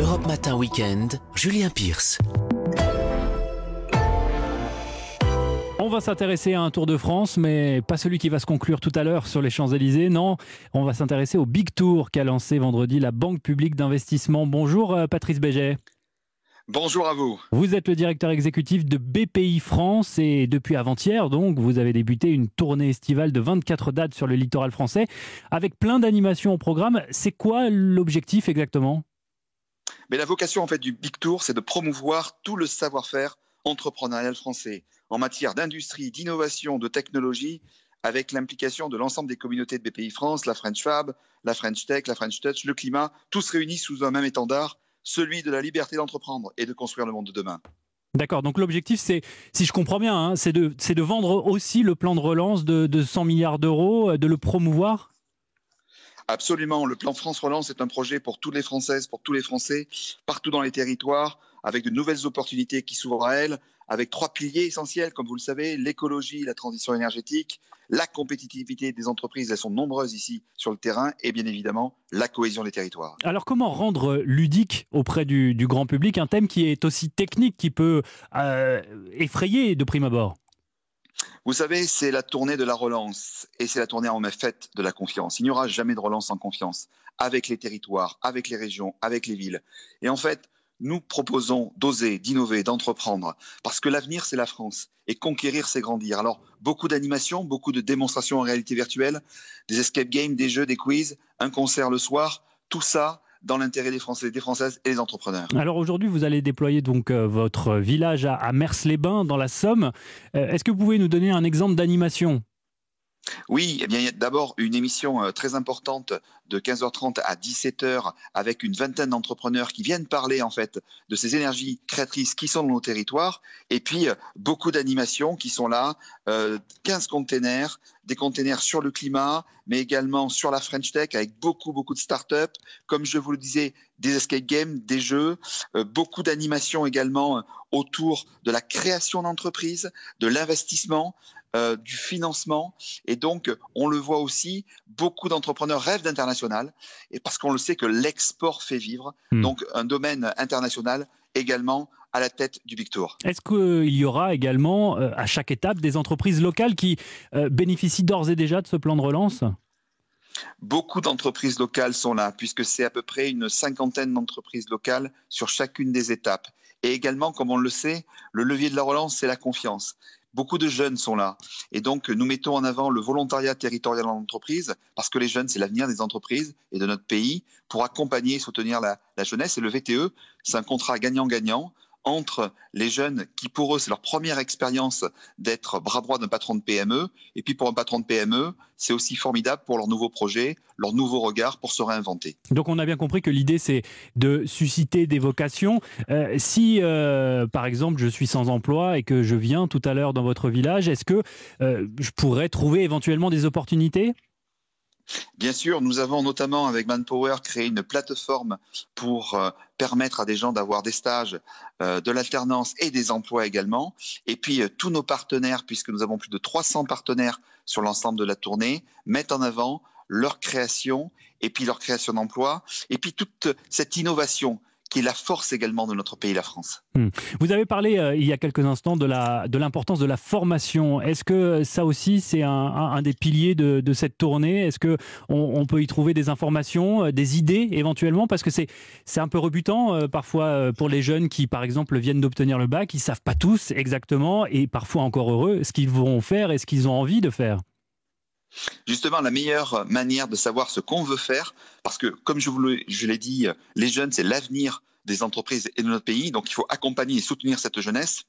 Europe Matin Weekend, Julien Pierce. On va s'intéresser à un Tour de France, mais pas celui qui va se conclure tout à l'heure sur les Champs-Élysées. Non, on va s'intéresser au Big Tour qu'a lancé vendredi la Banque publique d'investissement. Bonjour euh, Patrice Béget. Bonjour à vous. Vous êtes le directeur exécutif de BPI France et depuis avant-hier, donc, vous avez débuté une tournée estivale de 24 dates sur le littoral français avec plein d'animations au programme. C'est quoi l'objectif exactement? Mais la vocation en fait du Big Tour, c'est de promouvoir tout le savoir-faire entrepreneurial français en matière d'industrie, d'innovation, de technologie avec l'implication de l'ensemble des communautés de BPI France, la French Fab, la French Tech, la French Touch, le climat, tous réunis sous un même étendard celui de la liberté d'entreprendre et de construire le monde de demain. D'accord, donc l'objectif, c'est, si je comprends bien, hein, c'est, de, vendre aussi le plan de relance de, de 100 milliards d'euros, euh, de le promouvoir? Absolument, le plan France Relance est un projet pour toutes les Françaises, pour tous les Français, partout dans les territoires, avec de nouvelles opportunités qui s'ouvrent à elles, avec trois piliers essentiels, comme vous le savez, l'écologie, la transition énergétique, la compétitivité des entreprises, elles sont nombreuses ici sur le terrain, et bien évidemment la cohésion des territoires. Alors comment rendre ludique auprès du, grand public un thème qui est aussi technique, qui peut euh, effrayer de prime abord? Vous savez, c'est la tournée de la relance et c'est la tournée en fait de la confiance. Il n'y aura jamais de relance sans confiance avec les territoires, avec les régions, avec les villes. Et en fait, nous proposons d'oser, d'innover, d'entreprendre, parce que l'avenir, c'est la France, et conquérir, c'est grandir. Alors, beaucoup d'animations, beaucoup de démonstrations en réalité virtuelle, des escape games, des jeux, des quiz, un concert le soir, tout ça dans l'intérêt des Français, des Françaises et des entrepreneurs. Alors aujourd'hui, vous allez déployer donc euh, votre village à, Mers-les-Bains, dans la Somme. Euh, est-ce que vous pouvez nous donner un exemple d'animation? Oui, eh bien, il y a d'abord une émission euh, très importante de 15h30 à 17h avec une vingtaine d'entrepreneurs qui viennent parler en fait de ces énergies créatrices qui sont dans nos territoires et puis euh, beaucoup d'animations qui sont là, 15 euh, containers, des containers sur le climat, mais également sur la French Tech avec beaucoup beaucoup de startups, comme je vous le disais, des escape games, des jeux, beaucoup d'animations également autour de la création d'entreprises, de l'investissement, euh, du financement. Et donc, on le voit aussi, beaucoup d'entrepreneurs rêvent d'international, et parce qu'on le sait que l'export fait vivre. Hmm. Donc, un domaine international également à la tête du Big Tour. Est-ce qu'il y aura également euh, à chaque étape des entreprises locales qui euh, bénéficient d'ores et déjà de ce plan de relance? Beaucoup d'entreprises locales sont là, puisque c'est à peu près une cinquantaine d'entreprises locales sur chacune des étapes. Et également, comme on le sait, le levier de la relance, c'est la confiance. Beaucoup de jeunes sont là. Et donc, nous mettons en avant le volontariat territorial en entreprise, parce que les jeunes, c'est l'avenir des entreprises et de notre pays, pour accompagner et soutenir la, la jeunesse. Et le VTE, c'est un contrat gagnant-gagnant entre les jeunes qui, pour eux, c'est leur première expérience d'être bras droit d'un patron de PME. Et puis, pour un patron de PME, c'est aussi formidable pour leur nouveau projet, leur nouveau regard pour se réinventer. Donc, on a bien compris que l'idée, c'est de susciter des vocations. Euh, si, euh, par exemple, je suis sans emploi et que je viens tout à l'heure dans votre village, est-ce que euh, je pourrais trouver éventuellement des opportunités? Bien sûr, nous avons notamment avec Manpower créé une plateforme pour euh, permettre à des gens d'avoir des stages, euh, de l'alternance et des emplois également. Et puis euh, tous nos partenaires, puisque nous avons plus de 300 partenaires sur l'ensemble de la tournée, mettent en avant leur création et puis leur création d'emplois et puis toute cette innovation qui est la force également de notre pays, la France. Hmm. Vous avez parlé euh, il y a quelques instants de l'importance de la formation. Est-ce que ça aussi c'est un, des piliers de, cette tournée? Est-ce que on, peut y trouver des informations, euh, des idées éventuellement? Parce que c'est un peu rebutant euh, parfois pour les jeunes qui, par exemple, viennent d'obtenir le bac, ils savent pas tous exactement et parfois encore heureux ce qu'ils vont faire et ce qu'ils ont envie de faire. Justement, la meilleure manière de savoir ce qu'on veut faire, parce que comme je vous l'ai dit, les jeunes, c'est l'avenir des entreprises et de notre pays, donc il faut accompagner et soutenir cette jeunesse.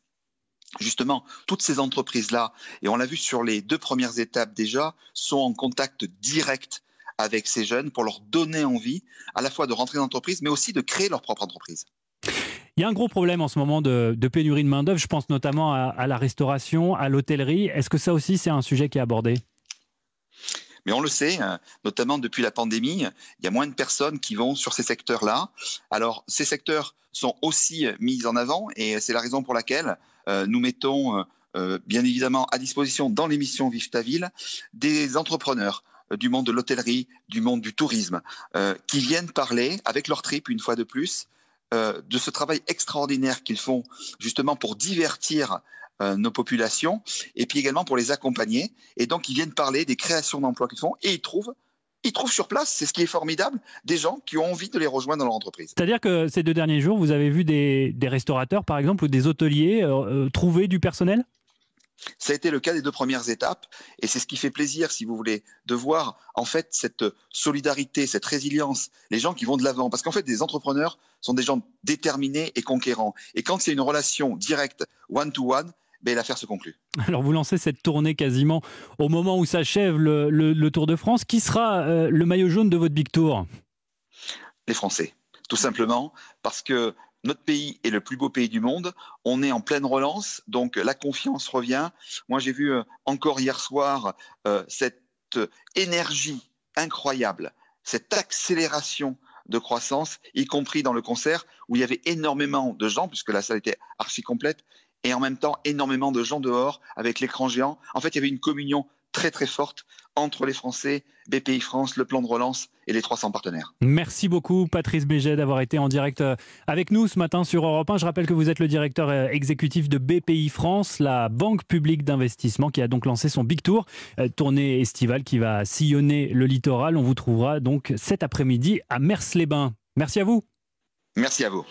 Justement, toutes ces entreprises-là, et on l'a vu sur les deux premières étapes déjà, sont en contact direct avec ces jeunes pour leur donner envie à la fois de rentrer dans l'entreprise, mais aussi de créer leur propre entreprise. Il y a un gros problème en ce moment de, pénurie de main-d'œuvre. Je pense notamment à la restauration, à l'hôtellerie. Est-ce que ça aussi, c'est un sujet qui est abordé? Mais on le sait, hein, notamment depuis la pandémie, il y a moins de personnes qui vont sur ces secteurs-là. Alors, ces secteurs sont aussi mis en avant et c'est la raison pour laquelle euh, nous mettons euh, euh, bien évidemment à disposition dans l'émission Vive ta ville des entrepreneurs du monde de l'hôtellerie, du monde du tourisme, qui viennent parler avec leur trip une fois de plus euh, de ce travail extraordinaire qu'ils font justement pour divertir euh, nos populations et puis également pour les accompagner. Et donc, ils viennent parler des créations d'emplois qu'ils font et ils trouvent ils trouvent sur place, c'est ce qui est formidable, des gens qui ont envie de les rejoindre dans leur entreprise. C'est-à-dire que ces deux derniers jours, vous avez vu des, restaurateurs, par exemple, ou des hôteliers euh, trouver du personnel? Ça a été le cas des deux premières étapes et c'est ce qui fait plaisir, si vous voulez, de voir en fait cette solidarité, cette résilience, les gens qui vont de l'avant. Parce qu'en fait, des entrepreneurs sont des gens déterminés et conquérants. Et quand c'est une relation directe, one-to-one, ben, l'affaire se conclut. Alors vous lancez cette tournée quasiment au moment où s'achève le, Tour de France. Qui sera euh, le maillot jaune de votre Big Tour? Les Français, tout simplement, parce que notre pays est le plus beau pays du monde. On est en pleine relance, donc la confiance revient. Moi, j'ai vu euh, encore hier soir euh, cette énergie incroyable, cette accélération de croissance, y compris dans le concert où il y avait énormément de gens, puisque la salle était archi complète, et en même temps énormément de gens dehors avec l'écran géant. En fait, il y avait une communion très très forte entre les Français, BPI France, le plan de relance et les 300 partenaires. Merci beaucoup Patrice Béget d'avoir été en direct euh, avec nous ce matin sur Europe 1. Je rappelle que vous êtes le directeur euh, exécutif de BPI France, la banque publique d'investissement qui a donc lancé son Big Tour, euh, tournée estivale qui va sillonner le littoral. On vous trouvera donc cet après-midi à Mers-les-Bains. Merci à vous. Merci à vous.